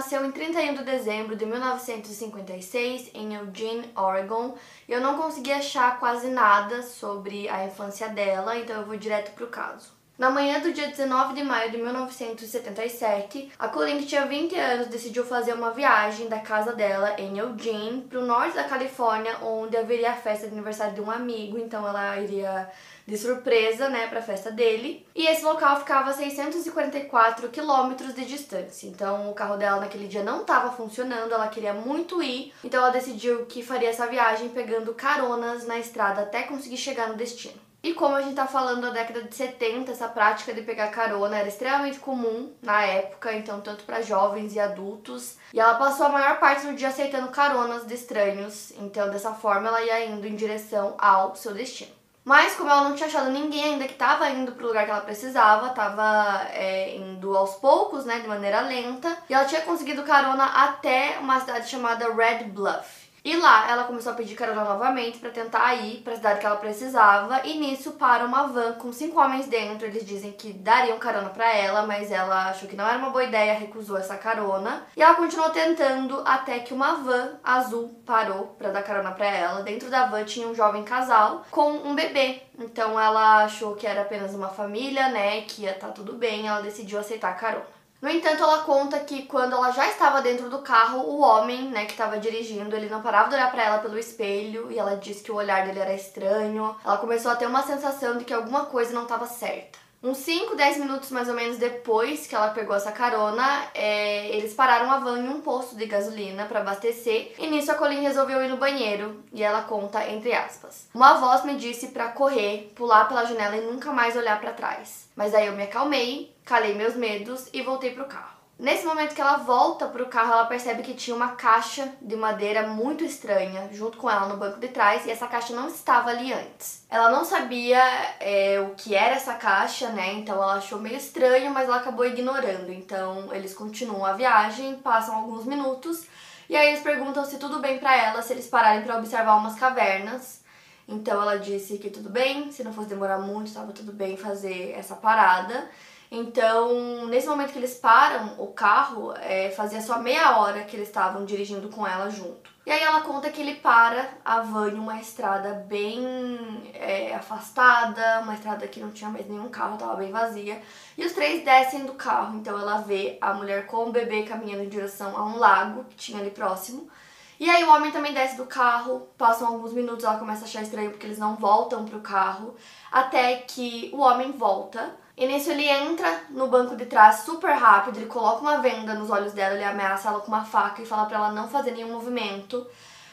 Nasceu em 31 de dezembro de 1956 em Eugene, Oregon. E eu não consegui achar quase nada sobre a infância dela, então eu vou direto pro caso. Na manhã do dia 19 de maio de 1977, a Colleen, que tinha 20 anos, decidiu fazer uma viagem da casa dela em Eugene para o norte da Califórnia, onde haveria a festa de aniversário de um amigo, então ela iria de surpresa, né, para a festa dele. E esse local ficava a 644 quilômetros de distância. Então o carro dela naquele dia não estava funcionando, ela queria muito ir, então ela decidiu que faria essa viagem pegando caronas na estrada até conseguir chegar no destino. E como a gente tá falando da década de 70, essa prática de pegar carona era extremamente comum na época, então tanto para jovens e adultos. E ela passou a maior parte do dia aceitando caronas de estranhos, então dessa forma ela ia indo em direção ao seu destino. Mas como ela não tinha achado ninguém ainda que estava indo pro lugar que ela precisava, estava é, indo aos poucos, né, de maneira lenta, e ela tinha conseguido carona até uma cidade chamada Red Bluff. E lá ela começou a pedir carona novamente para tentar ir para a cidade que ela precisava e nisso para uma van com cinco homens dentro. Eles dizem que dariam carona para ela, mas ela achou que não era uma boa ideia, recusou essa carona. E ela continuou tentando até que uma van azul parou para dar carona para ela. Dentro da van tinha um jovem casal com um bebê. Então ela achou que era apenas uma família, né, que ia estar tá tudo bem. Ela decidiu aceitar a carona. No entanto, ela conta que quando ela já estava dentro do carro, o homem, né, que estava dirigindo, ele não parava de olhar para ela pelo espelho e ela disse que o olhar dele era estranho. Ela começou a ter uma sensação de que alguma coisa não estava certa. Uns 5, 10 minutos mais ou menos depois que ela pegou essa carona, é, eles pararam a van em um posto de gasolina para abastecer e nisso a Colleen resolveu ir no banheiro e ela conta entre aspas. Uma voz me disse para correr, pular pela janela e nunca mais olhar para trás. Mas aí eu me acalmei, calei meus medos e voltei pro carro. Nesse momento que ela volta pro carro, ela percebe que tinha uma caixa de madeira muito estranha junto com ela no banco de trás e essa caixa não estava ali antes. Ela não sabia é, o que era essa caixa, né? Então ela achou meio estranho, mas ela acabou ignorando. Então eles continuam a viagem, passam alguns minutos e aí eles perguntam se tudo bem para ela, se eles pararem para observar umas cavernas. Então ela disse que tudo bem, se não fosse demorar muito, estava tudo bem fazer essa parada. Então, nesse momento que eles param o carro, é, fazia só meia hora que eles estavam dirigindo com ela junto. E aí ela conta que ele para a van em uma estrada bem é, afastada, uma estrada que não tinha mais nenhum carro, estava bem vazia. E os três descem do carro, então ela vê a mulher com o bebê caminhando em direção a um lago que tinha ali próximo. E aí o homem também desce do carro, passam alguns minutos, ela começa a achar estranho porque eles não voltam pro carro, até que o homem volta e nisso ele entra no banco de trás super rápido, ele coloca uma venda nos olhos dela, ele ameaça ela com uma faca e fala para ela não fazer nenhum movimento.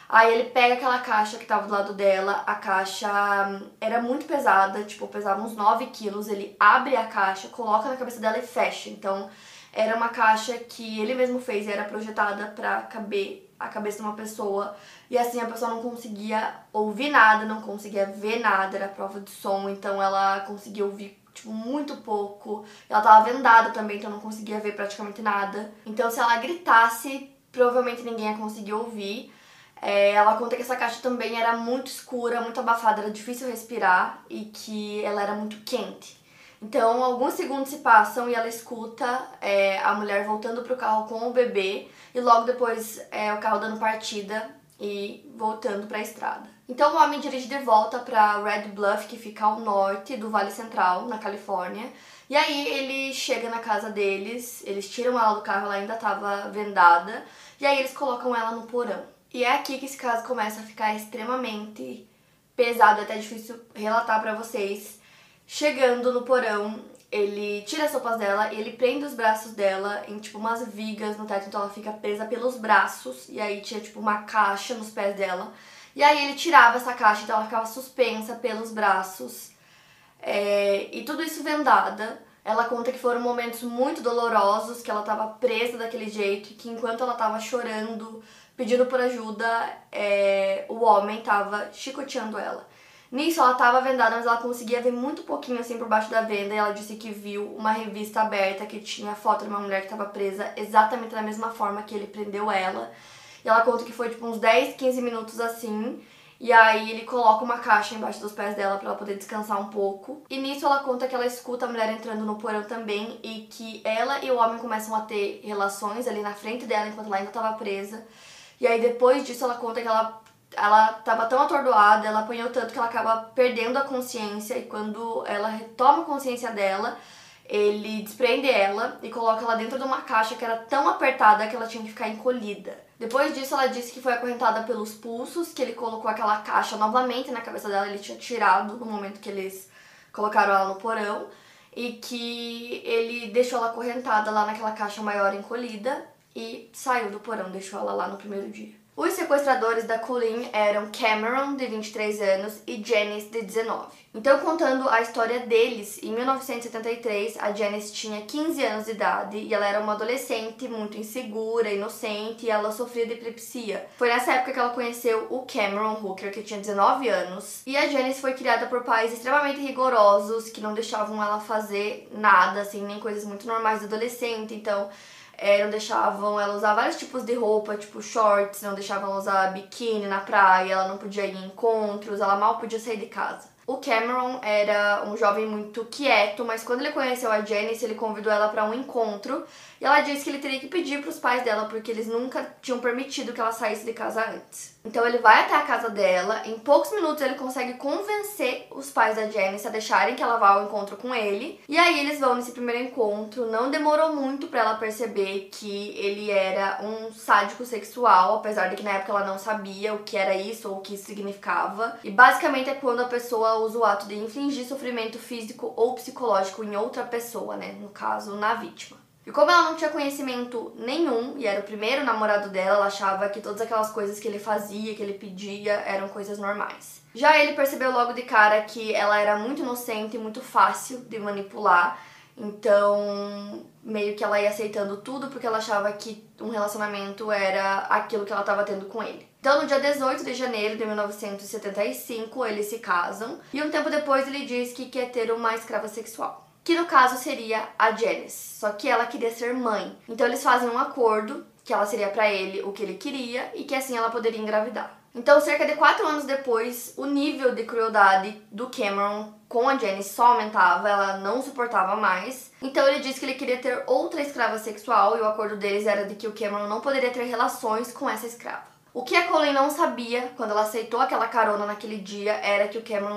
Aí ele pega aquela caixa que tava do lado dela, a caixa hum, era muito pesada, tipo, pesava uns 9 quilos. Ele abre a caixa, coloca na cabeça dela e fecha. Então, era uma caixa que ele mesmo fez e era projetada para caber a cabeça de uma pessoa. E assim a pessoa não conseguia ouvir nada, não conseguia ver nada, era prova de som, então ela conseguia ouvir tipo, muito pouco. Ela tava vendada também, então não conseguia ver praticamente nada. Então, se ela gritasse, provavelmente ninguém ia conseguir ouvir. É, ela conta que essa caixa também era muito escura, muito abafada, era difícil respirar e que ela era muito quente. Então, alguns segundos se passam e ela escuta é, a mulher voltando pro carro com o bebê e logo depois é, o carro dando partida e voltando para a estrada. Então o homem dirige de volta para Red Bluff, que fica ao norte do Vale Central, na Califórnia. E aí ele chega na casa deles, eles tiram ela do carro, ela ainda estava vendada, e aí eles colocam ela no porão. E é aqui que esse caso começa a ficar extremamente pesado, até difícil relatar para vocês. Chegando no porão, ele tira as roupas dela e ele prende os braços dela em tipo umas vigas no teto, então ela fica presa pelos braços e aí tinha tipo uma caixa nos pés dela. E aí ele tirava essa caixa, então ela ficava suspensa pelos braços. É, e tudo isso vendada. Ela conta que foram momentos muito dolorosos, que ela estava presa daquele jeito, e que enquanto ela estava chorando pedindo por ajuda, é, o homem tava chicoteando ela. Nisso ela tava vendada, mas ela conseguia ver muito pouquinho assim por baixo da venda e ela disse que viu uma revista aberta que tinha foto de uma mulher que estava presa exatamente da mesma forma que ele prendeu ela. Ela conta que foi tipo uns 10, 15 minutos assim. E aí ele coloca uma caixa embaixo dos pés dela para ela poder descansar um pouco. E nisso ela conta que ela escuta a mulher entrando no porão também e que ela e o homem começam a ter relações ali na frente dela enquanto ela ainda estava presa. E aí depois disso ela conta que ela ela tava tão atordoada, ela apanhou tanto que ela acaba perdendo a consciência e quando ela retoma a consciência dela, ele desprende ela e coloca ela dentro de uma caixa que era tão apertada que ela tinha que ficar encolhida. Depois disso, ela disse que foi acorrentada pelos pulsos, que ele colocou aquela caixa novamente na cabeça dela, ele tinha tirado no momento que eles colocaram ela no porão, e que ele deixou ela acorrentada lá naquela caixa maior encolhida e saiu do porão, deixou ela lá no primeiro dia. Os sequestradores da Colleen eram Cameron, de 23 anos, e Janice, de 19. Então, contando a história deles, em 1973, a Janice tinha 15 anos de idade e ela era uma adolescente muito insegura, inocente e ela sofria de epilepsia. Foi nessa época que ela conheceu o Cameron Hooker, que tinha 19 anos, e a Janice foi criada por pais extremamente rigorosos que não deixavam ela fazer nada, assim, nem coisas muito normais de adolescente. Então, é, não deixavam ela usar vários tipos de roupa, tipo shorts, não deixavam ela usar biquíni na praia, ela não podia ir em encontros, ela mal podia sair de casa. O Cameron era um jovem muito quieto, mas quando ele conheceu a Janice, ele convidou ela para um encontro e ela disse que ele teria que pedir para os pais dela porque eles nunca tinham permitido que ela saísse de casa antes. Então ele vai até a casa dela, em poucos minutos ele consegue convencer os pais da Janice a deixarem que ela vá ao encontro com ele. E aí eles vão nesse primeiro encontro. Não demorou muito para ela perceber que ele era um sádico sexual, apesar de que na época ela não sabia o que era isso ou o que isso significava. E basicamente é quando a pessoa usa o ato de infligir sofrimento físico ou psicológico em outra pessoa, né? No caso, na vítima. E como ela não tinha conhecimento nenhum e era o primeiro namorado dela, ela achava que todas aquelas coisas que ele fazia, que ele pedia, eram coisas normais. Já ele percebeu logo de cara que ela era muito inocente e muito fácil de manipular, então meio que ela ia aceitando tudo porque ela achava que um relacionamento era aquilo que ela estava tendo com ele. Então, no dia 18 de janeiro de 1975, eles se casam e um tempo depois ele diz que quer ter uma escrava sexual que no caso seria a Janice, só que ela queria ser mãe. Então eles fazem um acordo que ela seria para ele o que ele queria e que assim ela poderia engravidar. Então, cerca de quatro anos depois, o nível de crueldade do Cameron com a Janice só aumentava, ela não suportava mais. Então ele disse que ele queria ter outra escrava sexual e o acordo deles era de que o Cameron não poderia ter relações com essa escrava. O que a Colleen não sabia quando ela aceitou aquela carona naquele dia era que o Cameron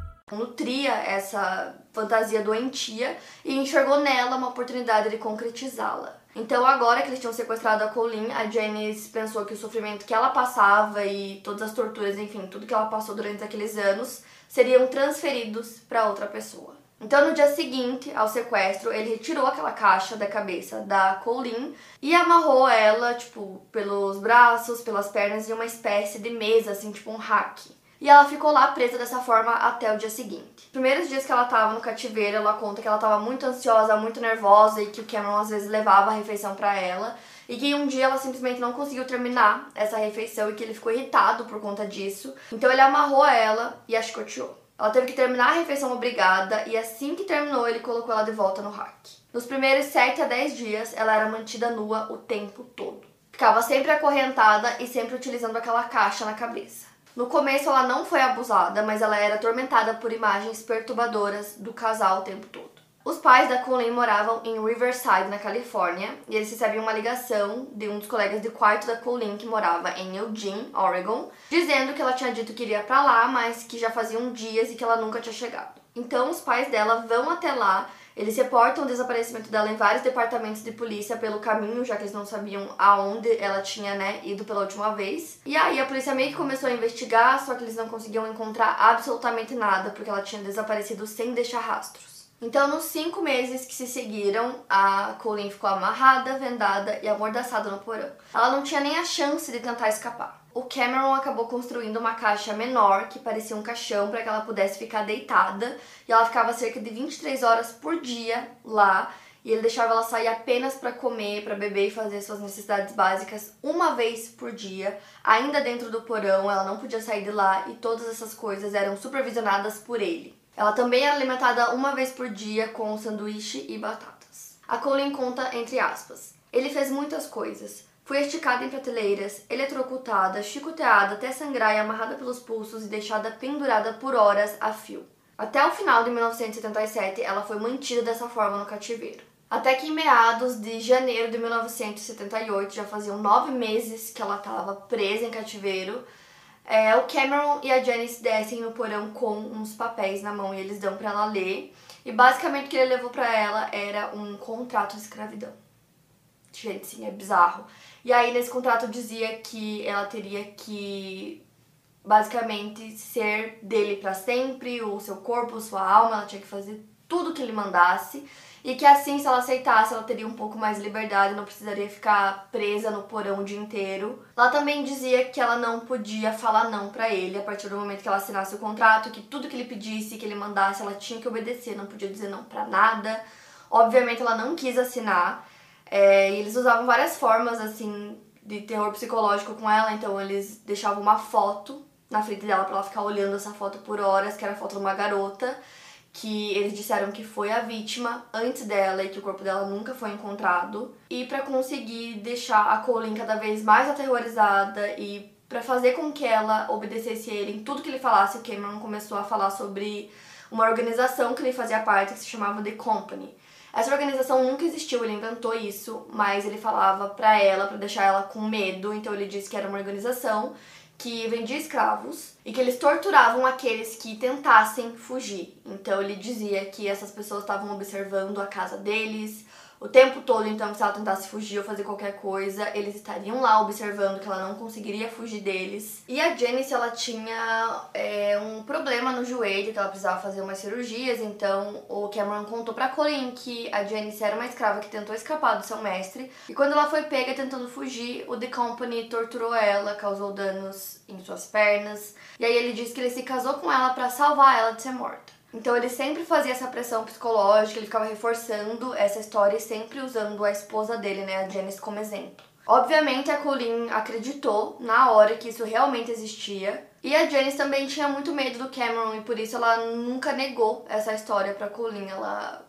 Nutria essa fantasia doentia e enxergou nela uma oportunidade de concretizá-la. Então, agora que eles tinham sequestrado a Colleen, a Janice pensou que o sofrimento que ela passava e todas as torturas, enfim, tudo que ela passou durante aqueles anos, seriam transferidos para outra pessoa. Então, no dia seguinte ao sequestro, ele retirou aquela caixa da cabeça da Colleen e amarrou ela, tipo, pelos braços, pelas pernas em uma espécie de mesa, assim, tipo um hack e ela ficou lá presa dessa forma até o dia seguinte. Primeiros dias que ela tava no cativeiro, ela conta que ela tava muito ansiosa, muito nervosa e que o Cameron às vezes levava a refeição para ela e que um dia ela simplesmente não conseguiu terminar essa refeição e que ele ficou irritado por conta disso. Então ele amarrou ela e a chicoteou. Ela teve que terminar a refeição obrigada e assim que terminou, ele colocou ela de volta no rack. Nos primeiros 7 a 10 dias, ela era mantida nua o tempo todo. Ficava sempre acorrentada e sempre utilizando aquela caixa na cabeça. No começo ela não foi abusada, mas ela era atormentada por imagens perturbadoras do casal o tempo todo. Os pais da Colleen moravam em Riverside, na Califórnia, e eles recebiam uma ligação de um dos colegas de quarto da Colleen que morava em Eugene, Oregon, dizendo que ela tinha dito que iria para lá, mas que já faziam dias e que ela nunca tinha chegado. Então os pais dela vão até lá Eles reportam o desaparecimento dela em vários departamentos de polícia pelo caminho, já que eles não sabiam aonde ela tinha, né, ido pela última vez. E aí a polícia meio que começou a investigar, só que eles não conseguiam encontrar absolutamente nada, porque ela tinha desaparecido sem deixar rastros. Então, nos cinco meses que se seguiram, a Colleen ficou amarrada, vendada e amordaçada no porão. Ela não tinha nem a chance de tentar escapar. O Cameron acabou construindo uma caixa menor, que parecia um caixão, para que ela pudesse ficar deitada. E ela ficava cerca de 23 horas por dia lá. E ele deixava ela sair apenas para comer, para beber e fazer suas necessidades básicas uma vez por dia, ainda dentro do porão. Ela não podia sair de lá e todas essas coisas eram supervisionadas por ele. Ela também era alimentada uma vez por dia com sanduíche e batatas. A Colleen conta entre aspas: Ele fez muitas coisas. Fui esticada em prateleiras, eletrocutada, chicoteada até sangrar e amarrada pelos pulsos e deixada pendurada por horas a fio. Até o final de 1977, ela foi mantida dessa forma no cativeiro. Até que em meados de janeiro de 1978, já faziam nove meses que ela estava presa em cativeiro, é, o Cameron e a Janice descem no porão com uns papéis na mão e eles dão para ela ler. E basicamente o que ele levou para ela era um contrato de escravidão. Gente, sim, é bizarro. E aí nesse contrato dizia que ela teria que basicamente ser dele para sempre, o seu corpo, sua alma, ela tinha que fazer tudo que ele mandasse e que assim, se ela aceitasse, ela teria um pouco mais de liberdade, não precisaria ficar presa no porão o dia inteiro. Ela também dizia que ela não podia falar não para ele a partir do momento que ela assinasse o contrato, que tudo que ele pedisse, que ele mandasse, ela tinha que obedecer, não podia dizer não para nada. Obviamente, ela não quis assinar. É, e eles usavam várias formas assim de terror psicológico com ela, então eles deixavam uma foto na frente dela para ela ficar olhando essa foto por horas, que era a foto de uma garota que eles disseram que foi a vítima antes dela e que o corpo dela nunca foi encontrado. E para conseguir deixar a Colleen cada vez mais aterrorizada e para fazer com que ela obedecesse ele em tudo que ele falasse, o Cameron começou a falar sobre uma organização que ele fazia parte que se chamava The Company. Essa organização nunca existiu, ele inventou isso, mas ele falava para ela, para deixar ela com medo, então ele disse que era uma organização que vendia escravos e que eles torturavam aqueles que tentassem fugir. Então ele dizia que essas pessoas estavam observando a casa deles, o tempo todo, então, se ela tentasse fugir ou fazer qualquer coisa, eles estariam lá observando que ela não conseguiria fugir deles. E a Janice, ela tinha é, um problema no joelho, que ela precisava fazer umas cirurgias, então o Cameron contou pra Colleen que a Janice era uma escrava que tentou escapar do seu mestre, e quando ela foi pega tentando fugir, o The Company torturou ela, causou danos em suas pernas, e aí ele disse que ele se casou com ela para salvar ela de ser morta. Então ele sempre fazia essa pressão psicológica, ele ficava reforçando essa história e sempre usando a esposa dele, né, a Janice, como exemplo. Obviamente a Colleen acreditou na hora que isso realmente existia. E a Janice também tinha muito medo do Cameron e por isso ela nunca negou essa história para Colleen, ela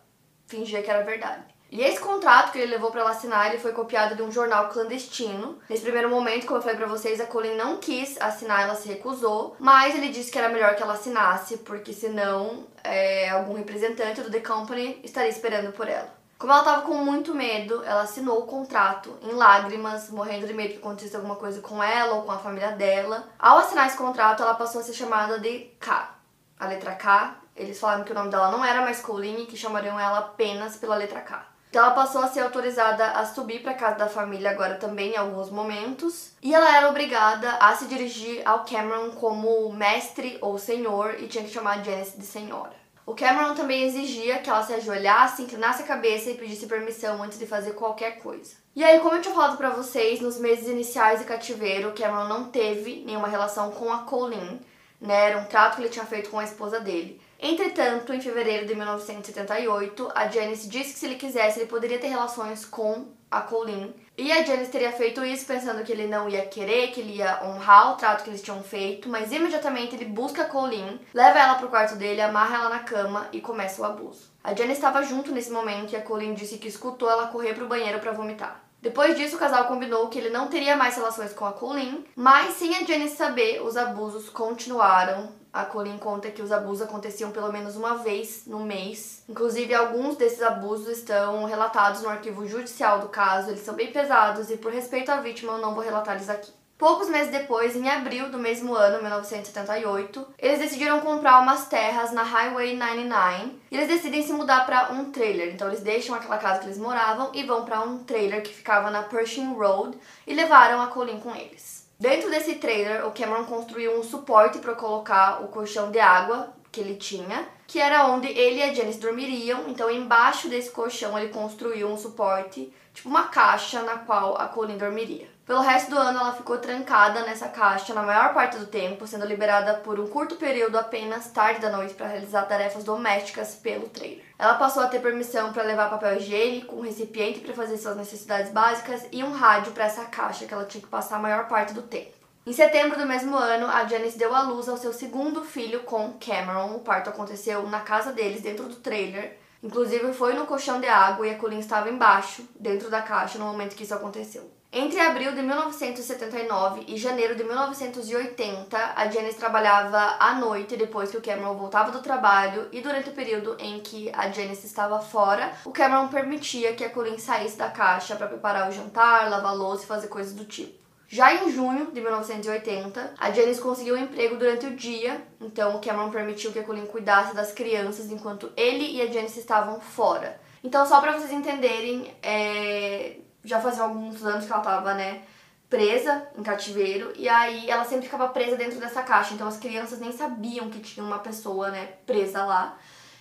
fingia que era verdade. E esse contrato que ele levou para ela assinar, ele foi copiado de um jornal clandestino. Nesse primeiro momento, como eu falei para vocês, a Colleen não quis assinar, ela se recusou, mas ele disse que era melhor que ela assinasse, porque senão é, algum representante do The Company estaria esperando por ela. Como ela estava com muito medo, ela assinou o contrato em lágrimas, morrendo de medo que acontecesse alguma coisa com ela ou com a família dela. Ao assinar esse contrato, ela passou a ser chamada de K. A letra K, eles falaram que o nome dela não era mais Colleen e que chamariam ela apenas pela letra K. Então ela passou a ser autorizada a subir para casa da família agora também em alguns momentos. E ela era obrigada a se dirigir ao Cameron como mestre ou senhor e tinha que chamar a Janice de senhora. O Cameron também exigia que ela se ajoelhasse, inclinasse a cabeça e pedisse permissão antes de fazer qualquer coisa. E aí, como eu tinha falado para vocês, nos meses iniciais de cativeiro, o Cameron não teve nenhuma relação com a Colleen, né? Era um trato que ele tinha feito com a esposa dele. Entretanto, em fevereiro de 1978, a Janice disse que se ele quisesse, ele poderia ter relações com a Colleen. E a Janice teria feito isso pensando que ele não ia querer, que ele ia honrar o trato que eles tinham feito, mas imediatamente ele busca a Colleen, leva ela pro quarto dele, amarra ela na cama e começa o abuso. A Janice estava junto nesse momento e a Colleen disse que escutou ela correr pro banheiro para vomitar. Depois disso, o casal combinou que ele não teria mais relações com a Colleen, mas sem a Janice saber, os abusos continuaram. A Colleen conta que os abusos aconteciam pelo menos uma vez no mês. Inclusive, alguns desses abusos estão relatados no arquivo judicial do caso, eles são bem pesados e, por respeito à vítima, eu não vou relatar eles aqui. Poucos meses depois, em abril do mesmo ano, 1978, eles decidiram comprar umas terras na Highway 99 e eles decidem se mudar para um trailer. Então eles deixam aquela casa que eles moravam e vão para um trailer que ficava na Pershing Road e levaram a Colleen com eles. Dentro desse trailer, o Cameron construiu um suporte para colocar o colchão de água que ele tinha, que era onde ele e a Janice dormiriam. Então, embaixo desse colchão, ele construiu um suporte, tipo uma caixa na qual a Colleen dormiria. Pelo resto do ano, ela ficou trancada nessa caixa na maior parte do tempo, sendo liberada por um curto período apenas tarde da noite para realizar tarefas domésticas pelo trailer. Ela passou a ter permissão para levar papel higiênico, um recipiente para fazer suas necessidades básicas e um rádio para essa caixa que ela tinha que passar a maior parte do tempo. Em setembro do mesmo ano, a Janice deu à luz ao seu segundo filho com Cameron. O parto aconteceu na casa deles, dentro do trailer. Inclusive, foi no colchão de água e a Colleen estava embaixo, dentro da caixa, no momento que isso aconteceu. Entre abril de 1979 e janeiro de 1980, a Janice trabalhava à noite depois que o Cameron voltava do trabalho e durante o período em que a Janice estava fora, o Cameron permitia que a Colleen saísse da caixa para preparar o jantar, lavar louça e fazer coisas do tipo. Já em junho de 1980, a Janice conseguiu um emprego durante o dia, então o Cameron permitiu que a Colleen cuidasse das crianças enquanto ele e a Janice estavam fora. Então, só para vocês entenderem, é... já fazia alguns anos que ela estava, né, presa em cativeiro, e aí ela sempre ficava presa dentro dessa caixa, então as crianças nem sabiam que tinha uma pessoa, né, presa lá.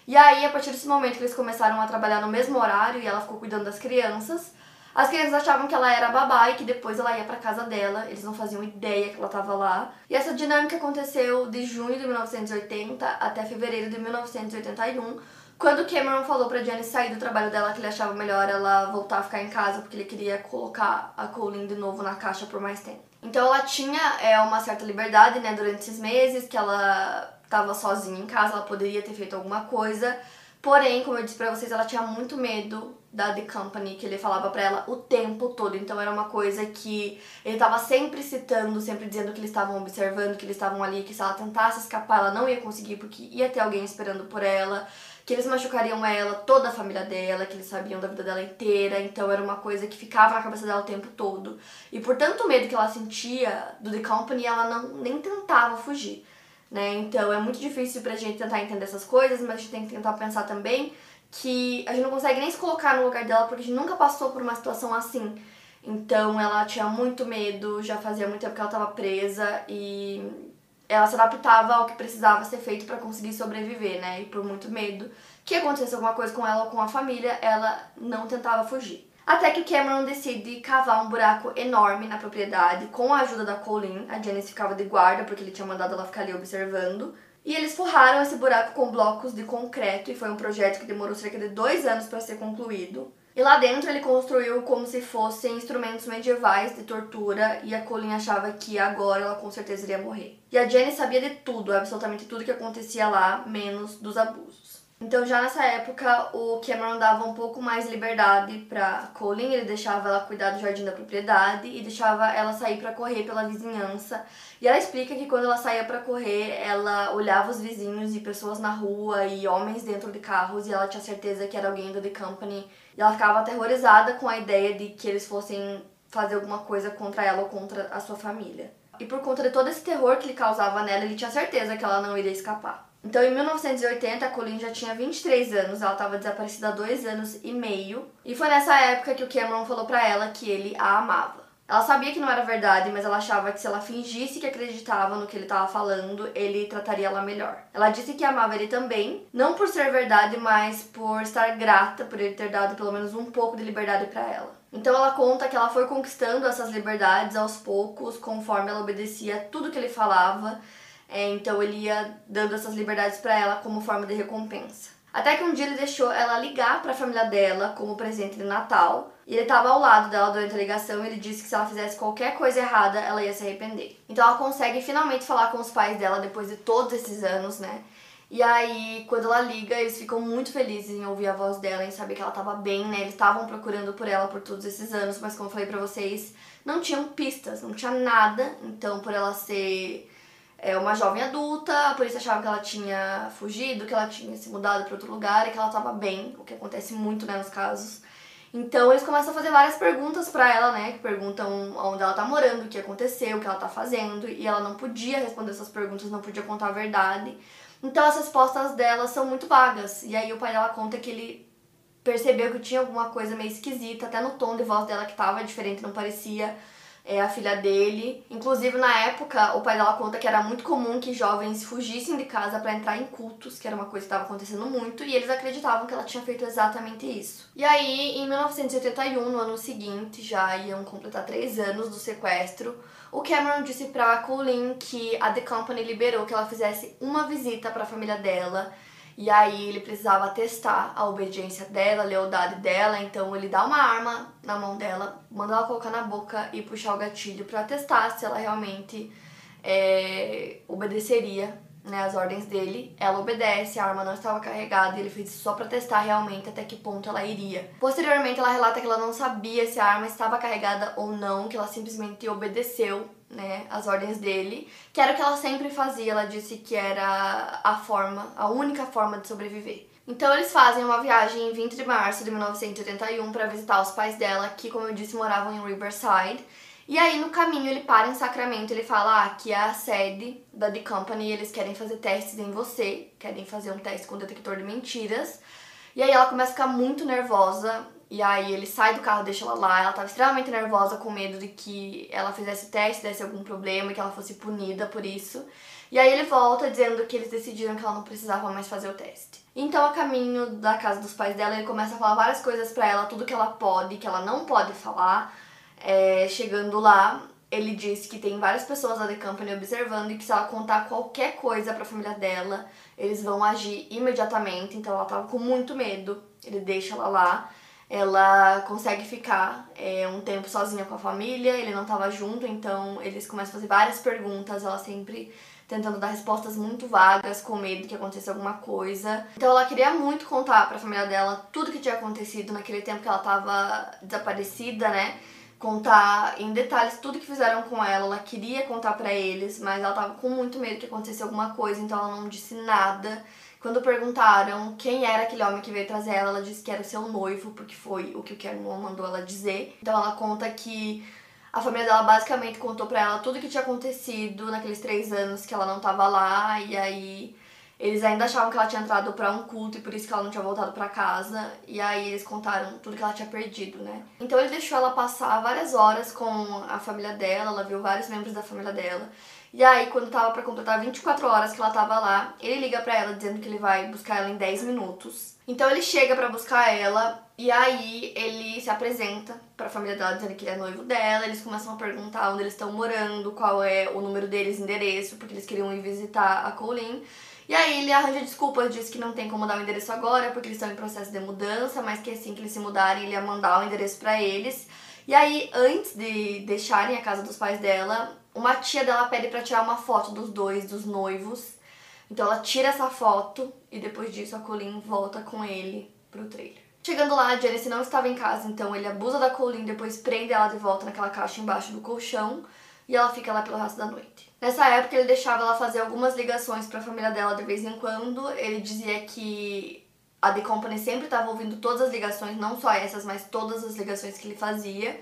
E aí, a partir desse momento que eles começaram a trabalhar no mesmo horário e ela ficou cuidando das crianças, as crianças achavam que ela era babá e que depois ela ia para casa dela, eles não faziam ideia que ela estava lá. E essa dinâmica aconteceu de junho de 1980 até fevereiro de 1981, quando Cameron falou pra Janice sair do trabalho dela que ele achava melhor ela voltar a ficar em casa porque ele queria colocar a Colleen de novo na caixa por mais tempo. Então ela tinha é, uma certa liberdade, né, durante esses meses que ela estava sozinha em casa, ela poderia ter feito alguma coisa. Porém, como eu disse pra vocês, ela tinha muito medo da The Company, que ele falava para ela o tempo todo. Então era uma coisa que ele tava sempre citando, sempre dizendo que eles estavam observando, que eles estavam ali, que se ela tentasse escapar, ela não ia conseguir porque ia ter alguém esperando por ela, que eles machucariam ela, toda a família dela, que eles sabiam da vida dela inteira. Então era uma coisa que ficava na cabeça dela o tempo todo. E por tanto medo que ela sentia do The Company, ela não nem tentava fugir. Né? Então é muito difícil pra gente tentar entender essas coisas, mas a gente tem que tentar pensar também que a gente não consegue nem se colocar no lugar dela porque a gente nunca passou por uma situação assim. Então ela tinha muito medo, já fazia muito tempo que ela estava presa e ela se adaptava ao que precisava ser feito para conseguir sobreviver, né? E por muito medo que acontecesse alguma coisa com ela ou com a família, ela não tentava fugir. Até que Cameron decide cavar um buraco enorme na propriedade com a ajuda da Colleen. A Janice ficava de guarda porque ele tinha mandado ela ficar ali observando. E eles forraram esse buraco com blocos de concreto e foi um projeto que demorou cerca de dois anos para ser concluído. E lá dentro ele construiu como se fossem instrumentos medievais de tortura e a Colleen achava que agora ela com certeza iria morrer. E a Jenny sabia de tudo, absolutamente tudo que acontecia lá, menos dos abusos. Então já nessa época o Cameron dava um pouco mais liberdade para Colleen, ele deixava ela cuidar do jardim da propriedade e deixava ela sair para correr pela vizinhança. E ela explica que quando ela saía para correr, ela olhava os vizinhos e pessoas na rua e homens dentro de carros e ela tinha certeza que era alguém do The Company. E ela ficava aterrorizada com a ideia de que eles fossem fazer alguma coisa contra ela ou contra a sua família. E por conta de todo esse terror que ele causava nela, ele tinha certeza que ela não iria escapar. Então, em 1980, a Colleen já tinha 23 anos, ela estava desaparecida há dois anos e meio. E foi nessa época que o Cameron falou para ela que ele a amava. Ela sabia que não era verdade, mas ela achava que se ela fingisse que acreditava no que ele estava falando, ele trataria ela melhor. Ela disse que amava ele também, não por ser verdade, mas por estar grata por ele ter dado pelo menos um pouco de liberdade para ela. Então ela conta que ela foi conquistando essas liberdades aos poucos, conforme ela obedecia tudo que ele falava é, então ele ia dando essas liberdades para ela como forma de recompensa. Até que um dia ele deixou ela ligar para a família dela como presente de Natal. E ele estava ao lado dela durante a ligação e ele disse que se ela fizesse qualquer coisa errada, ela ia se arrepender. Então ela consegue finalmente falar com os pais dela depois de todos esses anos, né? E aí, quando ela liga, eles ficam muito felizes em ouvir a voz dela, em saber que ela estava bem, né? Eles estavam procurando por ela por todos esses anos, mas como eu falei pra vocês, não tinham pistas, não tinha nada. Então, por ela ser é, uma jovem adulta, a polícia achava que ela tinha fugido, que ela tinha se mudado para outro lugar e que ela estava bem, o que acontece muito né, nos casos. Então eles começam a fazer várias perguntas para ela, né? Que perguntam onde ela tá morando, o que aconteceu, o que ela tá fazendo, e ela não podia responder essas perguntas, não podia contar a verdade. Então as respostas dela são muito vagas. E aí o pai dela conta que ele percebeu que tinha alguma coisa meio esquisita, até no tom de voz dela que tava diferente, não parecia é a filha dele. Inclusive, na época, o pai dela conta que era muito comum que jovens fugissem de casa para entrar em cultos, que era uma coisa que estava acontecendo muito, e eles acreditavam que ela tinha feito exatamente isso. E aí, em 1981, no ano seguinte, já iam completar três anos do sequestro, o Cameron disse pra Colleen que a The Company liberou que ela fizesse uma visita para a família dela e aí ele precisava testar a obediência dela, a lealdade dela, então ele dá uma arma na mão dela, manda ela colocar na boca e puxar o gatilho para testar se ela realmente é, obedeceria né, as ordens dele. Ela obedece, a arma não estava carregada, ele fez isso só para testar realmente até que ponto ela iria. Posteriormente, ela relata que ela não sabia se a arma estava carregada ou não, que ela simplesmente obedeceu né, as ordens dele, que era o que ela sempre fazia. Ela disse que era a forma, a única forma de sobreviver. Então eles fazem uma viagem em 20 de março de 1981 para visitar os pais dela, que, como eu disse, moravam em Riverside. E aí no caminho ele para em Sacramento, ele fala ah, que é a sede da The Company eles querem fazer testes em você, querem fazer um teste com detector de mentiras. E aí ela começa a ficar muito nervosa e aí ele sai do carro, deixa ela lá. Ela tava extremamente nervosa, com medo de que ela fizesse teste, desse algum problema que ela fosse punida por isso. E aí ele volta dizendo que eles decidiram que ela não precisava mais fazer o teste. Então, a caminho da casa dos pais dela, ele começa a falar várias coisas para ela, tudo que ela pode, que ela não pode falar. É, chegando lá, ele diz que tem várias pessoas da The Company observando e que se ela contar qualquer coisa para a família dela, eles vão agir imediatamente. Então, ela tava com muito medo. Ele deixa ela lá ela consegue ficar é, um tempo sozinha com a família, ele não estava junto, então eles começam a fazer várias perguntas, ela sempre tentando dar respostas muito vagas, com medo que acontecesse alguma coisa. Então ela queria muito contar para a família dela tudo que tinha acontecido naquele tempo que ela estava desaparecida, né? Contar em detalhes tudo que fizeram com ela. Ela queria contar para eles, mas ela tava com muito medo que acontecesse alguma coisa, então ela não disse nada. Quando perguntaram quem era aquele homem que veio trazer ela, ela disse que era o seu noivo, porque foi o que o Cameron mandou ela dizer. Então ela conta que a família dela basicamente contou pra ela tudo o que tinha acontecido naqueles três anos que ela não tava lá, e aí eles ainda achavam que ela tinha entrado para um culto e por isso que ela não tinha voltado para casa. E aí eles contaram tudo que ela tinha perdido, né? Então ele deixou ela passar várias horas com a família dela, ela viu vários membros da família dela. E aí, quando tava para completar 24 horas que ela tava lá, ele liga para ela dizendo que ele vai buscar ela em 10 minutos. Então ele chega para buscar ela e aí ele se apresenta para a família dela dizendo que ele é noivo dela. Eles começam a perguntar onde eles estão morando, qual é o número deles, endereço, porque eles queriam ir visitar a Colleen. E aí ele arranja desculpas, diz que não tem como dar o endereço agora, porque eles estão em processo de mudança, mas que assim que eles se mudarem, ele ia mandar o endereço para eles. E aí, antes de deixarem a casa dos pais dela, uma tia dela pede para tirar uma foto dos dois, dos noivos. Então ela tira essa foto e depois disso a Colleen volta com ele pro trailer. Chegando lá, a Janice não estava em casa, então ele abusa da Colleen, depois prende ela de volta naquela caixa embaixo do colchão e ela fica lá pelo resto da noite. Nessa época ele deixava ela fazer algumas ligações para a família dela de vez em quando. Ele dizia que a The Company sempre estava ouvindo todas as ligações, não só essas, mas todas as ligações que ele fazia.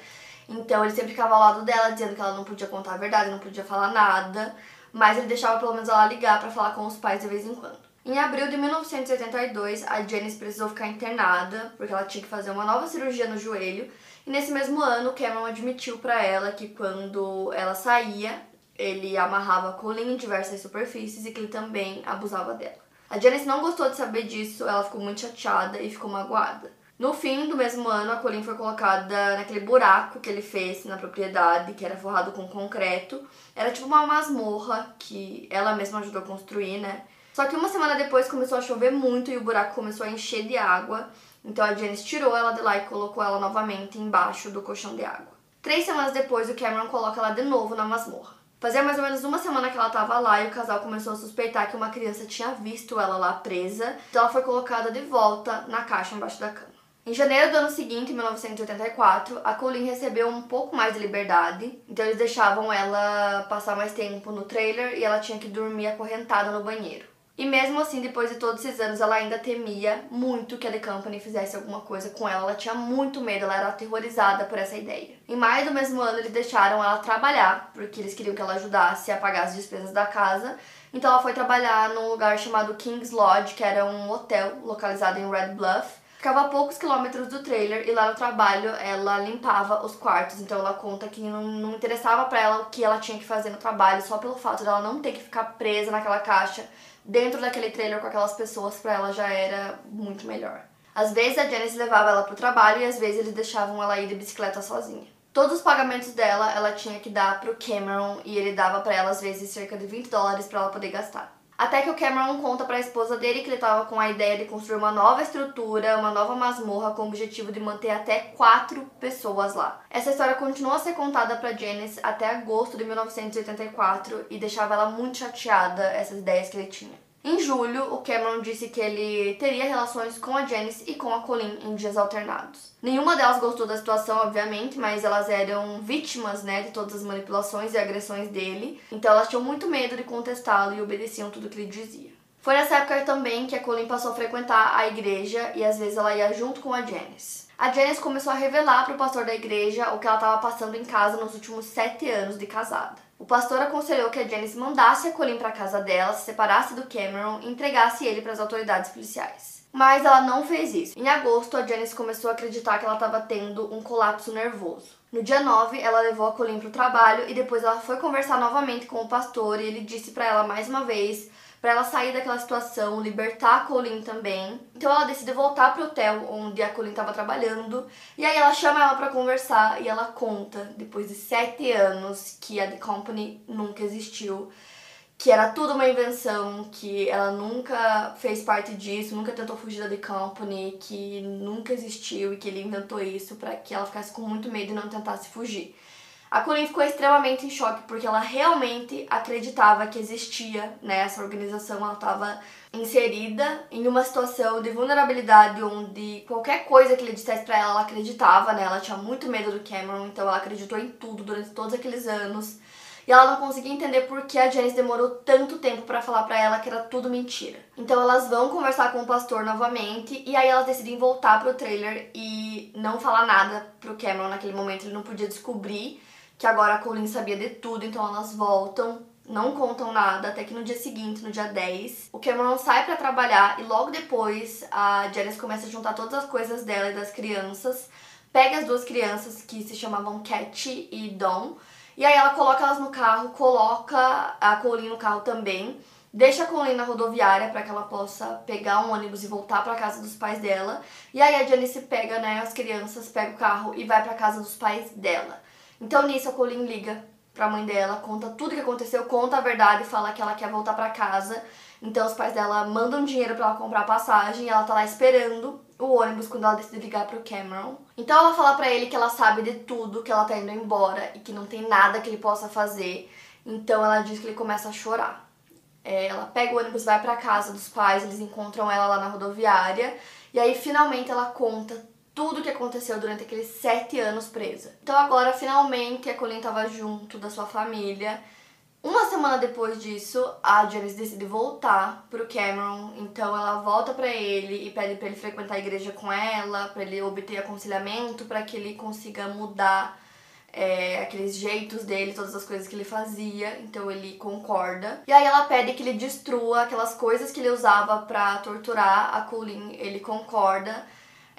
Então ele sempre ficava ao lado dela, dizendo que ela não podia contar a verdade, não podia falar nada, mas ele deixava pelo menos ela ligar para falar com os pais de vez em quando. Em abril de 1982, a Janice precisou ficar internada porque ela tinha que fazer uma nova cirurgia no joelho. E nesse mesmo ano, Cameron admitiu para ela que quando ela saía, ele amarrava a Colleen em diversas superfícies e que ele também abusava dela. A Janice não gostou de saber disso, ela ficou muito chateada e ficou magoada. No fim do mesmo ano, a Colleen foi colocada naquele buraco que ele fez na propriedade, que era forrado com concreto. Era tipo uma masmorra que ela mesma ajudou a construir, né? Só que uma semana depois começou a chover muito e o buraco começou a encher de água. Então a Janice tirou ela de lá e colocou ela novamente embaixo do colchão de água. Três semanas depois, o Cameron coloca ela de novo na masmorra. Fazia mais ou menos uma semana que ela estava lá e o casal começou a suspeitar que uma criança tinha visto ela lá presa. Então ela foi colocada de volta na caixa embaixo da cama. Em janeiro do ano seguinte, 1984, a Colleen recebeu um pouco mais de liberdade, então eles deixavam ela passar mais tempo no trailer e ela tinha que dormir acorrentada no banheiro. E mesmo assim, depois de todos esses anos, ela ainda temia muito que a The Company fizesse alguma coisa com ela. Ela tinha muito medo, ela era aterrorizada por essa ideia. Em maio do mesmo ano, eles deixaram ela trabalhar, porque eles queriam que ela ajudasse a pagar as despesas da casa. Então ela foi trabalhar num lugar chamado King's Lodge, que era um hotel localizado em Red Bluff. Ficava a poucos quilômetros do trailer e lá no trabalho ela limpava os quartos. Então ela conta que não, não interessava para ela o que ela tinha que fazer no trabalho, só pelo fato dela não ter que ficar presa naquela caixa dentro daquele trailer com aquelas pessoas, para ela já era muito melhor. Às vezes a Janice levava ela pro trabalho e às vezes eles deixavam ela ir de bicicleta sozinha. Todos os pagamentos dela ela tinha que dar pro Cameron e ele dava para ela às vezes cerca de 20 dólares para ela poder gastar. Até que o Cameron conta para a esposa dele que ele estava com a ideia de construir uma nova estrutura, uma nova masmorra com o objetivo de manter até quatro pessoas lá. Essa história continuou a ser contada para Janice até agosto de 1984 e deixava ela muito chateada essas ideias que ele tinha. Em julho, o Cameron disse que ele teria relações com a Janice e com a Colleen em dias alternados. Nenhuma delas gostou da situação, obviamente, mas elas eram vítimas, né, de todas as manipulações e agressões dele. Então elas tinham muito medo de contestá-lo e obedeciam tudo que ele dizia. Foi nessa época também que a Colleen passou a frequentar a igreja e às vezes ela ia junto com a Janice. A Janice começou a revelar para o pastor da igreja o que ela estava passando em casa nos últimos sete anos de casada. O pastor aconselhou que a Janice mandasse a Colin para casa dela, se separasse do Cameron e entregasse ele para as autoridades policiais. Mas ela não fez isso. Em agosto, a Janice começou a acreditar que ela estava tendo um colapso nervoso. No dia 9, ela levou a Colin para o trabalho e depois ela foi conversar novamente com o pastor e ele disse para ela mais uma vez para ela sair daquela situação, libertar a Colleen também. Então ela decide voltar pro hotel onde a Colleen estava trabalhando. E aí ela chama ela para conversar e ela conta, depois de sete anos, que a The Company nunca existiu. Que era tudo uma invenção, que ela nunca fez parte disso, nunca tentou fugir da The Company, que nunca existiu e que ele inventou isso para que ela ficasse com muito medo e não tentasse fugir. A Colleen ficou extremamente em choque porque ela realmente acreditava que existia né, essa organização, ela estava inserida em uma situação de vulnerabilidade onde qualquer coisa que ele dissesse para ela, ela acreditava, né? Ela tinha muito medo do Cameron, então ela acreditou em tudo durante todos aqueles anos. E ela não conseguia entender por que a Janice demorou tanto tempo para falar para ela que era tudo mentira. Então elas vão conversar com o pastor novamente e aí elas decidem voltar pro trailer e não falar nada pro Cameron naquele momento, ele não podia descobrir que agora a Colleen sabia de tudo, então elas voltam, não contam nada, até que no dia seguinte, no dia 10, o Cameron sai para trabalhar e logo depois a Janice começa a juntar todas as coisas dela e das crianças, pega as duas crianças que se chamavam Cat e Dom, e aí ela coloca elas no carro, coloca a Colleen no carro também, deixa a Colleen na rodoviária para que ela possa pegar um ônibus e voltar para casa dos pais dela. E aí a Janice pega, né, as crianças, pega o carro e vai para casa dos pais dela. Então nisso a Colleen liga pra mãe dela, conta tudo que aconteceu, conta a verdade, fala que ela quer voltar para casa. Então os pais dela mandam dinheiro para ela comprar passagem e ela tá lá esperando o ônibus quando ela decide ligar pro Cameron. Então ela fala para ele que ela sabe de tudo, que ela tá indo embora e que não tem nada que ele possa fazer. Então ela diz que ele começa a chorar. É, ela pega o ônibus, vai para casa dos pais, eles encontram ela lá na rodoviária e aí finalmente ela conta tudo que aconteceu durante aqueles sete anos presa. Então agora, finalmente, a Colleen estava junto da sua família. Uma semana depois disso, a Janice decide voltar pro Cameron, então ela volta para ele e pede para ele frequentar a igreja com ela, para ele obter aconselhamento, para que ele consiga mudar é, aqueles jeitos dele, todas as coisas que ele fazia, então ele concorda. E aí ela pede que ele destrua aquelas coisas que ele usava para torturar a Colleen, ele concorda.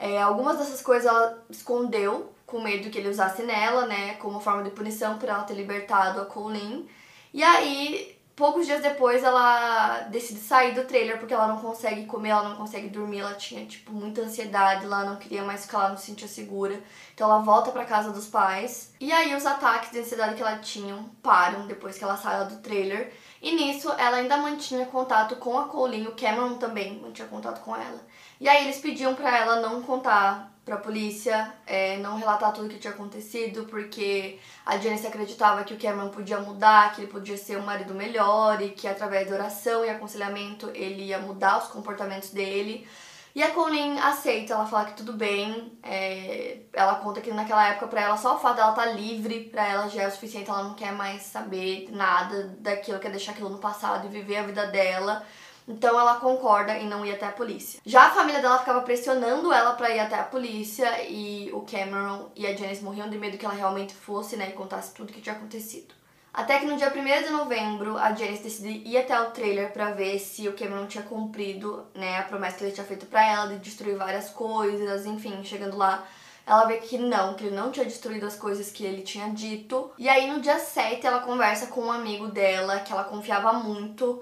É, algumas dessas coisas ela escondeu com medo que ele usasse nela, né, como forma de punição por ela ter libertado a Colleen. E aí, poucos dias depois, ela decide sair do trailer porque ela não consegue comer, ela não consegue dormir, ela tinha, tipo, muita ansiedade, ela não queria mais ficar lá, não se sentia segura. Então ela volta para casa dos pais. E aí os ataques de ansiedade que ela tinha param depois que ela sai do trailer. E nisso, ela ainda mantinha contato com a Colleen, o Cameron também mantinha contato com ela. E aí eles pediam para ela não contar pra polícia, é, não relatar tudo o que tinha acontecido, porque a Janice acreditava que o Cameron podia mudar, que ele podia ser um marido melhor e que através de oração e aconselhamento ele ia mudar os comportamentos dele. E a Colleen aceita, ela fala que tudo bem. É, ela conta que naquela época, pra ela, só o fato dela estar tá livre, pra ela já é o suficiente. Ela não quer mais saber nada daquilo, quer deixar aquilo no passado e viver a vida dela. Então ela concorda em não ir até a polícia. Já a família dela ficava pressionando ela para ir até a polícia e o Cameron e a Janice morriam de medo que ela realmente fosse, né, e contasse tudo que tinha acontecido. Até que no dia 1 de novembro, a Janice decidiu ir até o trailer para ver se o Cameron tinha cumprido, né, a promessa que ele tinha feito para ela de destruir várias coisas, enfim, chegando lá, ela vê que não, que ele não tinha destruído as coisas que ele tinha dito. E aí no dia 7 ela conversa com um amigo dela que ela confiava muito,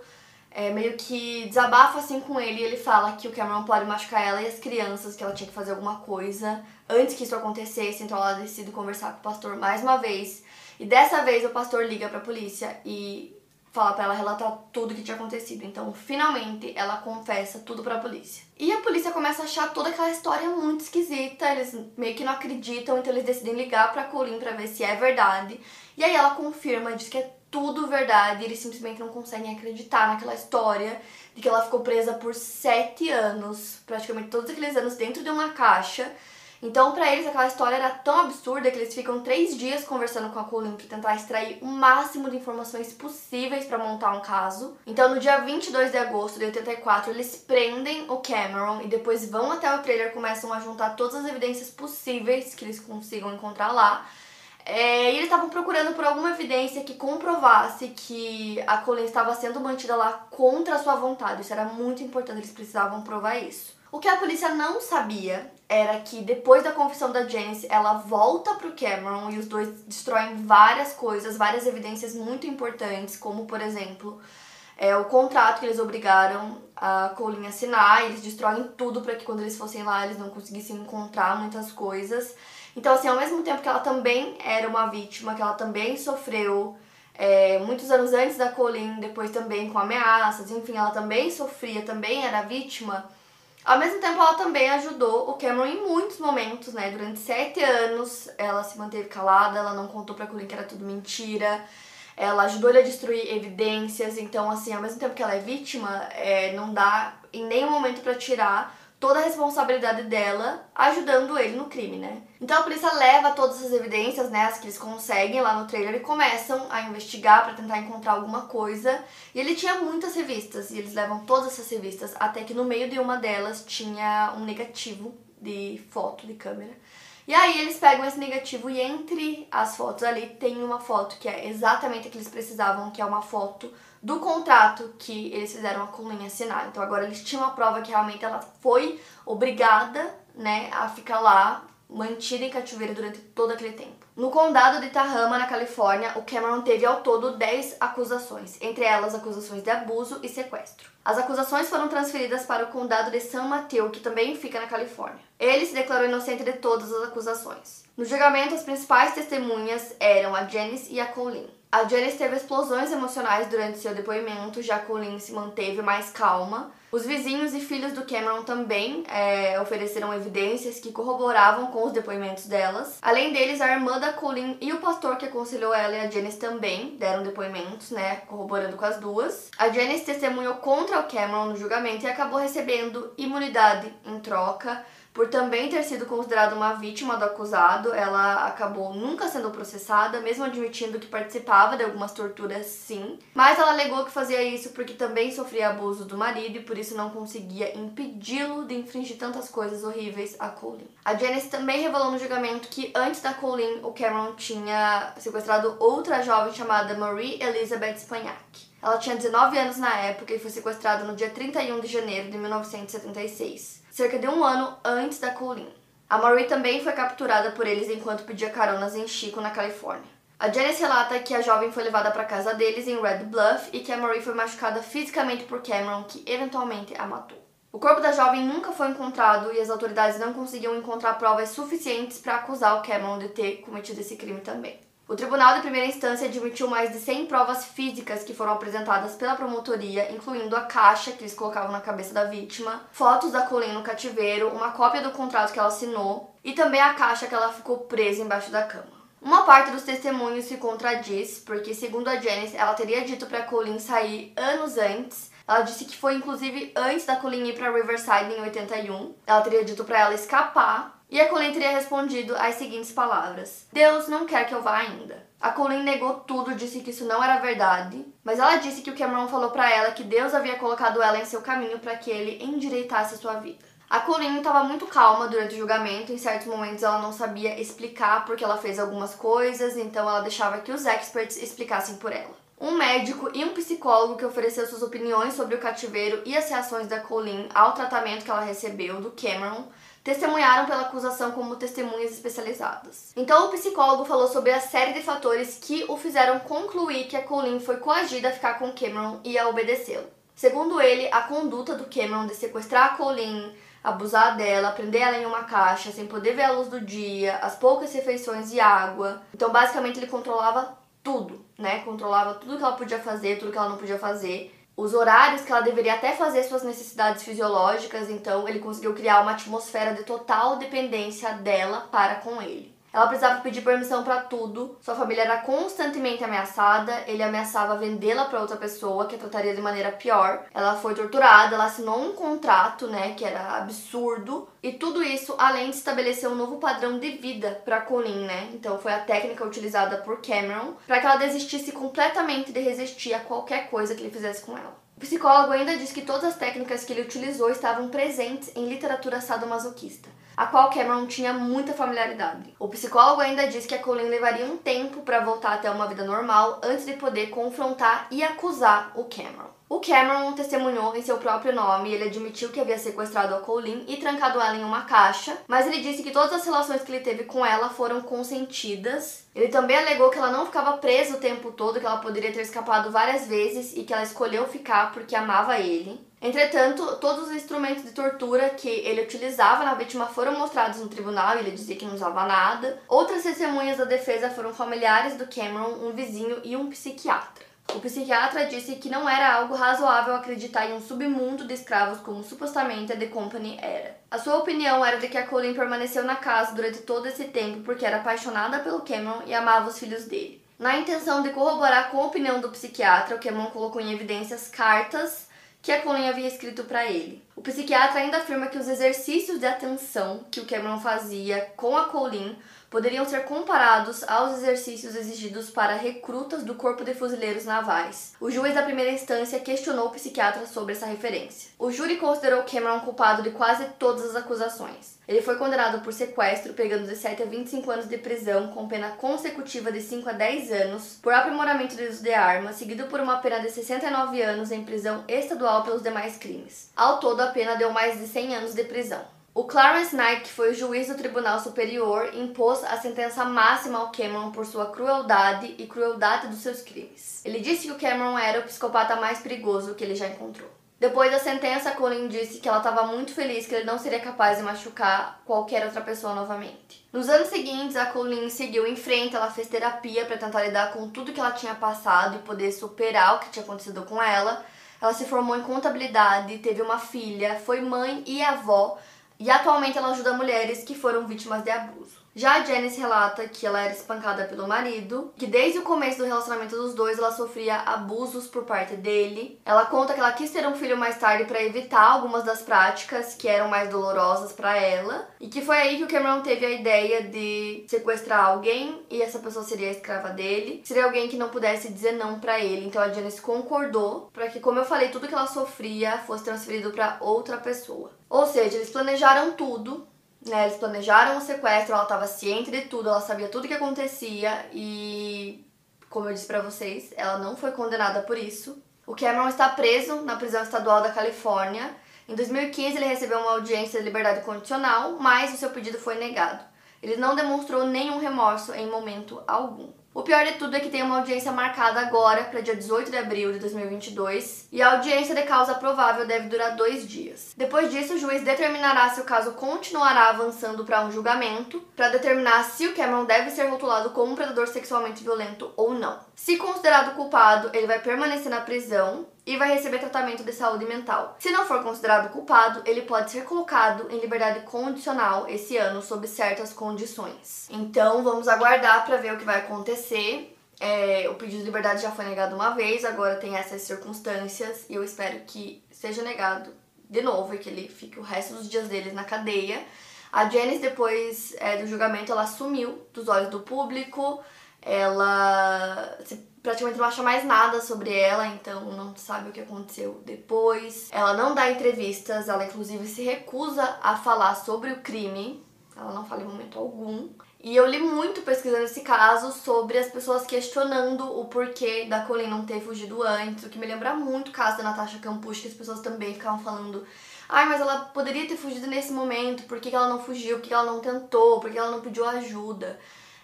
é, meio que desabafa assim com ele e ele fala que o Cameron pode machucar ela e as crianças, que ela tinha que fazer alguma coisa antes que isso acontecesse, então ela decide conversar com o pastor mais uma vez. E dessa vez o pastor liga pra polícia e fala para ela relatar tudo que tinha acontecido. Então, finalmente, ela confessa tudo para a polícia. E a polícia começa a achar toda aquela história muito esquisita, eles meio que não acreditam, então eles decidem ligar para Colin para ver se é verdade. E aí ela confirma, diz que é tudo verdade, eles simplesmente não conseguem acreditar naquela história de que ela ficou presa por sete anos, praticamente todos aqueles anos dentro de uma caixa então, para eles, aquela história era tão absurda que eles ficam três dias conversando com a Colin para tentar extrair o máximo de informações possíveis para montar um caso. Então, no dia 22 de agosto de 84, eles prendem o Cameron e depois vão até o trailer, começam a juntar todas as evidências possíveis que eles consigam encontrar lá. É, e eles estavam procurando por alguma evidência que comprovasse que a Colin estava sendo mantida lá contra a sua vontade. Isso era muito importante, eles precisavam provar isso. O que a polícia não sabia era que depois da confissão da Janice, ela volta pro Cameron e os dois destroem várias coisas, várias evidências muito importantes, como por exemplo, é, o contrato que eles obrigaram a Colin a assinar, eles destroem tudo para que quando eles fossem lá eles não conseguissem encontrar muitas coisas. Então, assim, ao mesmo tempo que ela também era uma vítima, que ela também sofreu é, muitos anos antes da Colin, depois também com ameaças, enfim, ela também sofria, também era vítima ao mesmo tempo, ela também ajudou o Cameron em muitos momentos, né? Durante sete anos, ela se manteve calada, ela não contou pra Colin que era tudo mentira. Ela ajudou ele a destruir evidências. Então, assim, ao mesmo tempo que ela é vítima, é, não dá em nenhum momento para tirar toda a responsabilidade dela ajudando ele no crime, né? Então a polícia leva todas as evidências, né, as que eles conseguem lá no trailer e começam a investigar para tentar encontrar alguma coisa. E ele tinha muitas revistas e eles levam todas essas revistas até que no meio de uma delas tinha um negativo de foto de câmera. E aí eles pegam esse negativo e entre as fotos ali tem uma foto que é exatamente a que eles precisavam, que é uma foto do contrato que eles fizeram a Colin assinar. Então agora eles tinham a prova que realmente ela foi obrigada, né, a ficar lá mantida em cativeiro durante todo aquele tempo. No condado de Tahama, na Califórnia, o Cameron teve ao todo 10 acusações, entre elas acusações de abuso e sequestro. As acusações foram transferidas para o condado de San Mateo, que também fica na Califórnia. Ele se declarou inocente de todas as acusações. No julgamento, as principais testemunhas eram a Janice e a Colleen. A Janice teve explosões emocionais durante seu depoimento, já Colleen se manteve mais calma. Os vizinhos e filhos do Cameron também é, ofereceram evidências que corroboravam com os depoimentos delas. Além deles, a irmã da Colleen e o pastor que aconselhou ela e a Janice também deram depoimentos, né, corroborando com as duas. A Janice testemunhou contra o Cameron no julgamento e acabou recebendo imunidade em troca. Por também ter sido considerada uma vítima do acusado, ela acabou nunca sendo processada, mesmo admitindo que participava de algumas torturas, sim. Mas ela alegou que fazia isso porque também sofria abuso do marido e por isso não conseguia impedi-lo de infringir tantas coisas horríveis a Colin. A Janice também revelou no julgamento que antes da Colin, o Cameron tinha sequestrado outra jovem chamada Marie Elizabeth Spagnac. Ela tinha 19 anos na época e foi sequestrada no dia 31 de janeiro de 1976 cerca de um ano antes da Colleen. A Marie também foi capturada por eles enquanto pedia caronas em Chico, na Califórnia. A Janice relata que a jovem foi levada para casa deles em Red Bluff e que a Marie foi machucada fisicamente por Cameron, que eventualmente a matou. O corpo da jovem nunca foi encontrado e as autoridades não conseguiam encontrar provas suficientes para acusar o Cameron de ter cometido esse crime também. O tribunal de primeira instância admitiu mais de 100 provas físicas que foram apresentadas pela promotoria, incluindo a caixa que eles colocavam na cabeça da vítima, fotos da Colleen no cativeiro, uma cópia do contrato que ela assinou e também a caixa que ela ficou presa embaixo da cama. Uma parte dos testemunhos se contradiz, porque segundo a Janice, ela teria dito para Colleen sair anos antes. Ela disse que foi inclusive antes da Colleen ir para Riverside em 81. Ela teria dito para ela escapar E a Colleen teria respondido as seguintes palavras: Deus não quer que eu vá ainda. A Colleen negou tudo, disse que isso não era verdade, mas ela disse que o Cameron falou para ela que Deus havia colocado ela em seu caminho para que ele endireitasse sua vida. A Colleen estava muito calma durante o julgamento, em certos momentos ela não sabia explicar porque ela fez algumas coisas, então ela deixava que os experts explicassem por ela. Um médico e um psicólogo que ofereceu suas opiniões sobre o cativeiro e as reações da Colleen ao tratamento que ela recebeu do Cameron testemunharam pela acusação como testemunhas especializadas. Então, o psicólogo falou sobre a série de fatores que o fizeram concluir que a Colleen foi coagida a ficar com Cameron e a obedecê-lo. Segundo ele, a conduta do Cameron de sequestrar a Colleen, abusar dela, prender ela em uma caixa sem poder ver a luz do dia, as poucas refeições e água. Então, basicamente, ele controlava tudo, né? Controlava tudo que ela podia fazer, tudo que ela não podia fazer os horários que ela deveria até fazer suas necessidades fisiológicas, então ele conseguiu criar uma atmosfera de total dependência dela para com ele. Ela precisava pedir permissão para tudo. Sua família era constantemente ameaçada. Ele ameaçava vendê-la para outra pessoa que a trataria de maneira pior. Ela foi torturada, ela assinou um contrato, né, que era absurdo. E tudo isso além de estabelecer um novo padrão de vida para Colleen, né? Então foi a técnica utilizada por Cameron para que ela desistisse completamente de resistir a qualquer coisa que ele fizesse com ela. O psicólogo ainda diz que todas as técnicas que ele utilizou estavam presentes em literatura sadomasoquista a qual Cameron tinha muita familiaridade. O psicólogo ainda diz que a Colleen levaria um tempo para voltar até uma vida normal antes de poder confrontar e acusar o Cameron. O Cameron testemunhou em seu próprio nome ele admitiu que havia sequestrado a Colleen e trancado ela em uma caixa, mas ele disse que todas as relações que ele teve com ela foram consentidas. Ele também alegou que ela não ficava presa o tempo todo, que ela poderia ter escapado várias vezes e que ela escolheu ficar porque amava ele. Entretanto, todos os instrumentos de tortura que ele utilizava na vítima foram mostrados no tribunal e ele dizia que não usava nada. Outras testemunhas da defesa foram familiares do Cameron, um vizinho e um psiquiatra. O psiquiatra disse que não era algo razoável acreditar em um submundo de escravos como supostamente a The Company era. A sua opinião era de que a Colleen permaneceu na casa durante todo esse tempo porque era apaixonada pelo Cameron e amava os filhos dele. Na intenção de corroborar com a opinião do psiquiatra, o Cameron colocou em evidências cartas que a Colleen havia escrito para ele. O psiquiatra ainda afirma que os exercícios de atenção que o Cameron fazia com a Colleen poderiam ser comparados aos exercícios exigidos para recrutas do Corpo de Fuzileiros Navais. O juiz da primeira instância questionou o psiquiatra sobre essa referência. O júri considerou Cameron culpado de quase todas as acusações. Ele foi condenado por sequestro, pegando de 7 a 25 anos de prisão, com pena consecutiva de 5 a 10 anos, por aprimoramento de uso de arma, seguido por uma pena de 69 anos em prisão estadual pelos demais crimes. Ao todo, a pena deu mais de 100 anos de prisão. O Clarence Knight, que foi o juiz do Tribunal Superior, impôs a sentença máxima ao Cameron por sua crueldade e crueldade dos seus crimes. Ele disse que o Cameron era o psicopata mais perigoso que ele já encontrou. Depois da sentença, Colin disse que ela estava muito feliz que ele não seria capaz de machucar qualquer outra pessoa novamente. Nos anos seguintes, a Colin seguiu em frente, ela fez terapia para tentar lidar com tudo que ela tinha passado e poder superar o que tinha acontecido com ela. Ela se formou em contabilidade, teve uma filha, foi mãe e avó e atualmente ela ajuda mulheres que foram vítimas de abuso. Já a Janice relata que ela era espancada pelo marido, que desde o começo do relacionamento dos dois ela sofria abusos por parte dele. Ela conta que ela quis ter um filho mais tarde para evitar algumas das práticas que eram mais dolorosas para ela, e que foi aí que o Cameron teve a ideia de sequestrar alguém e essa pessoa seria a escrava dele. Seria alguém que não pudesse dizer não para ele. Então a Janice concordou para que, como eu falei, tudo que ela sofria fosse transferido para outra pessoa. Ou seja, eles planejaram tudo né, eles planejaram o sequestro, ela estava ciente de tudo, ela sabia tudo o que acontecia e, como eu disse para vocês, ela não foi condenada por isso. O Cameron está preso na prisão estadual da Califórnia. Em 2015, ele recebeu uma audiência de liberdade condicional, mas o seu pedido foi negado. Ele não demonstrou nenhum remorso em momento algum. O pior de tudo é que tem uma audiência marcada agora para dia 18 de abril de 2022 e a audiência de causa provável deve durar dois dias. Depois disso, o juiz determinará se o caso continuará avançando para um julgamento para determinar se o Cameron deve ser rotulado como um predador sexualmente violento ou não. Se considerado culpado, ele vai permanecer na prisão e vai receber tratamento de saúde mental. Se não for considerado culpado, ele pode ser colocado em liberdade condicional esse ano sob certas condições. Então vamos aguardar para ver o que vai acontecer. É, o pedido de liberdade já foi negado uma vez, agora tem essas circunstâncias e eu espero que seja negado de novo e que ele fique o resto dos dias dele na cadeia A Janice, depois é, do julgamento, ela sumiu dos olhos do público, ela praticamente não acha mais nada sobre ela, então não sabe o que aconteceu depois. Ela não dá entrevistas, ela inclusive se recusa a falar sobre o crime, ela não fala em momento algum. E eu li muito pesquisando esse caso sobre as pessoas questionando o porquê da Colleen não ter fugido antes, o que me lembra muito o caso da Natasha Campucci, que as pessoas também ficavam falando Ai, mas ela poderia ter fugido nesse momento, por que, ela não fugiu, por que ela não tentou, por que ela não pediu ajuda.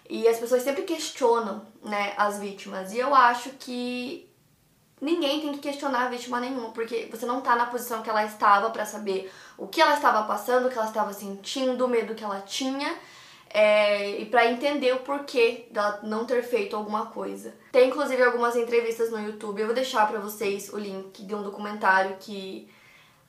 E as pessoas sempre questionam, né, as vítimas. E eu acho que ninguém tem que questionar a vítima nenhuma, porque você não tá na posição que ela estava para saber o que ela estava passando, o que ela estava sentindo, o medo que ela tinha. É, e para entender o porquê dela não ter feito alguma coisa. Tem inclusive algumas entrevistas no YouTube, eu vou deixar para vocês o link de um documentário que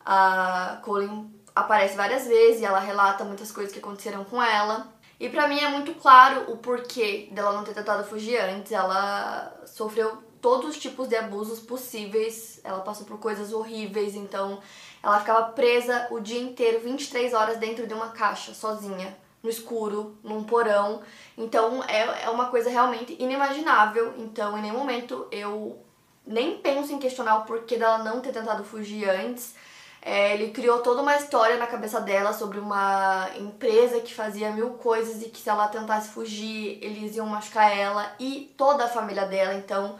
a Colin aparece várias vezes e ela relata muitas coisas que aconteceram com ela. E para mim é muito claro o porquê dela não ter tentado fugir antes. Ela sofreu todos os tipos de abusos possíveis, ela passou por coisas horríveis, então ela ficava presa o dia inteiro, 23 horas dentro de uma caixa, sozinha, no escuro, num porão. Então é, é uma coisa realmente inimaginável. Então, em nenhum momento eu nem penso em questionar o porquê dela não ter tentado fugir antes. É, ele criou toda uma história na cabeça dela sobre uma empresa que fazia mil coisas e que se ela tentasse fugir, eles iam machucar ela e toda a família dela. Então,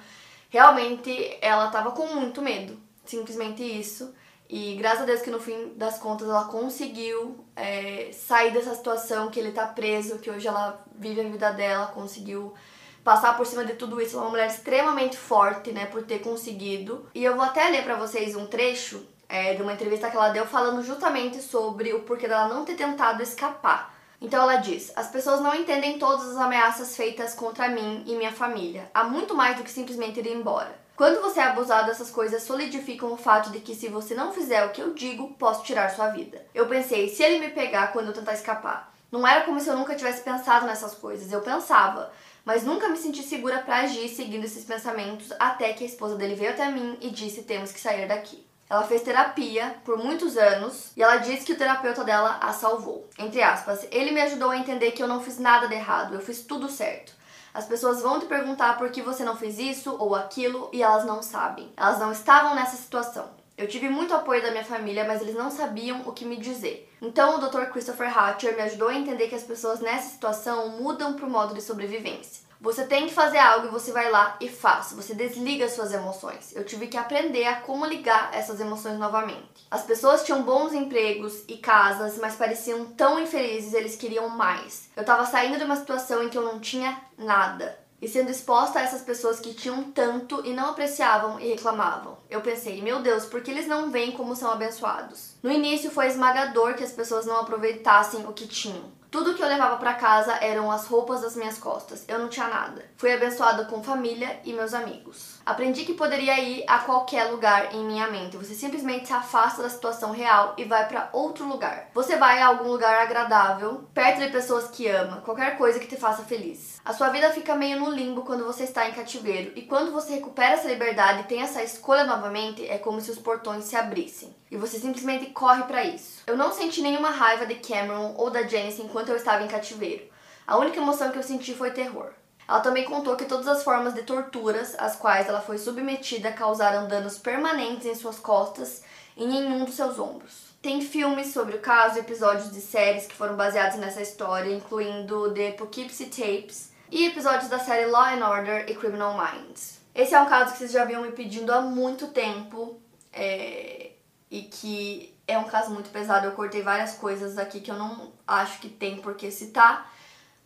realmente, ela tava com muito medo. Simplesmente isso. E graças a Deus que no fim das contas ela conseguiu é, sair dessa situação, que ele tá preso, que hoje ela vive a vida dela, conseguiu passar por cima de tudo isso. Uma mulher extremamente forte, né, por ter conseguido. E eu vou até ler para vocês um trecho é, de uma entrevista que ela deu falando justamente sobre o porquê dela não ter tentado escapar. Então ela diz: As pessoas não entendem todas as ameaças feitas contra mim e minha família. Há muito mais do que simplesmente ir embora. Quando você é abusado, essas coisas solidificam o fato de que se você não fizer o que eu digo, posso tirar sua vida. Eu pensei, se ele me pegar quando eu tentar escapar. Não era como se eu nunca tivesse pensado nessas coisas, eu pensava, mas nunca me senti segura para agir seguindo esses pensamentos até que a esposa dele veio até mim e disse: "Temos que sair daqui". Ela fez terapia por muitos anos e ela disse que o terapeuta dela a salvou. Entre aspas, ele me ajudou a entender que eu não fiz nada de errado, eu fiz tudo certo. As pessoas vão te perguntar por que você não fez isso ou aquilo e elas não sabem. Elas não estavam nessa situação. Eu tive muito apoio da minha família, mas eles não sabiam o que me dizer. Então o Dr. Christopher Hatcher me ajudou a entender que as pessoas nessa situação mudam para o modo de sobrevivência. Você tem que fazer algo e você vai lá e faz. Você desliga suas emoções. Eu tive que aprender a como ligar essas emoções novamente. As pessoas tinham bons empregos e casas, mas pareciam tão infelizes, eles queriam mais. Eu tava saindo de uma situação em que eu não tinha nada e sendo exposta a essas pessoas que tinham tanto e não apreciavam e reclamavam. Eu pensei, meu Deus, por que eles não veem como são abençoados? No início foi esmagador que as pessoas não aproveitassem o que tinham. Tudo que eu levava para casa eram as roupas das minhas costas. Eu não tinha nada. Fui abençoada com família e meus amigos. Aprendi que poderia ir a qualquer lugar em minha mente. Você simplesmente se afasta da situação real e vai para outro lugar. Você vai a algum lugar agradável, perto de pessoas que ama, qualquer coisa que te faça feliz. A sua vida fica meio no limbo quando você está em cativeiro, e quando você recupera essa liberdade e tem essa escolha novamente, é como se os portões se abrissem. E você simplesmente corre para isso. Eu não senti nenhuma raiva de Cameron ou da Janice enquanto eu estava em cativeiro. A única emoção que eu senti foi terror. Ela também contou que todas as formas de torturas às quais ela foi submetida causaram danos permanentes em suas costas e em nenhum dos seus ombros. Tem filmes sobre o caso episódios de séries que foram baseados nessa história, incluindo The Poughkeepsie Tapes e episódios da série Law and Order e Criminal Minds. Esse é um caso que vocês já vinham me pedindo há muito tempo é... e que é um caso muito pesado. Eu cortei várias coisas aqui que eu não acho que tem por que citar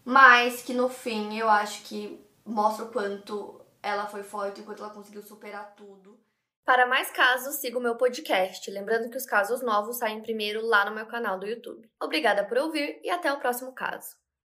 mas que no fim eu acho que mostra o quanto ela foi forte, o quanto ela conseguiu superar tudo. Para mais casos, siga o meu podcast. Lembrando que os casos novos saem primeiro lá no meu canal do YouTube. Obrigada por ouvir e até o próximo caso.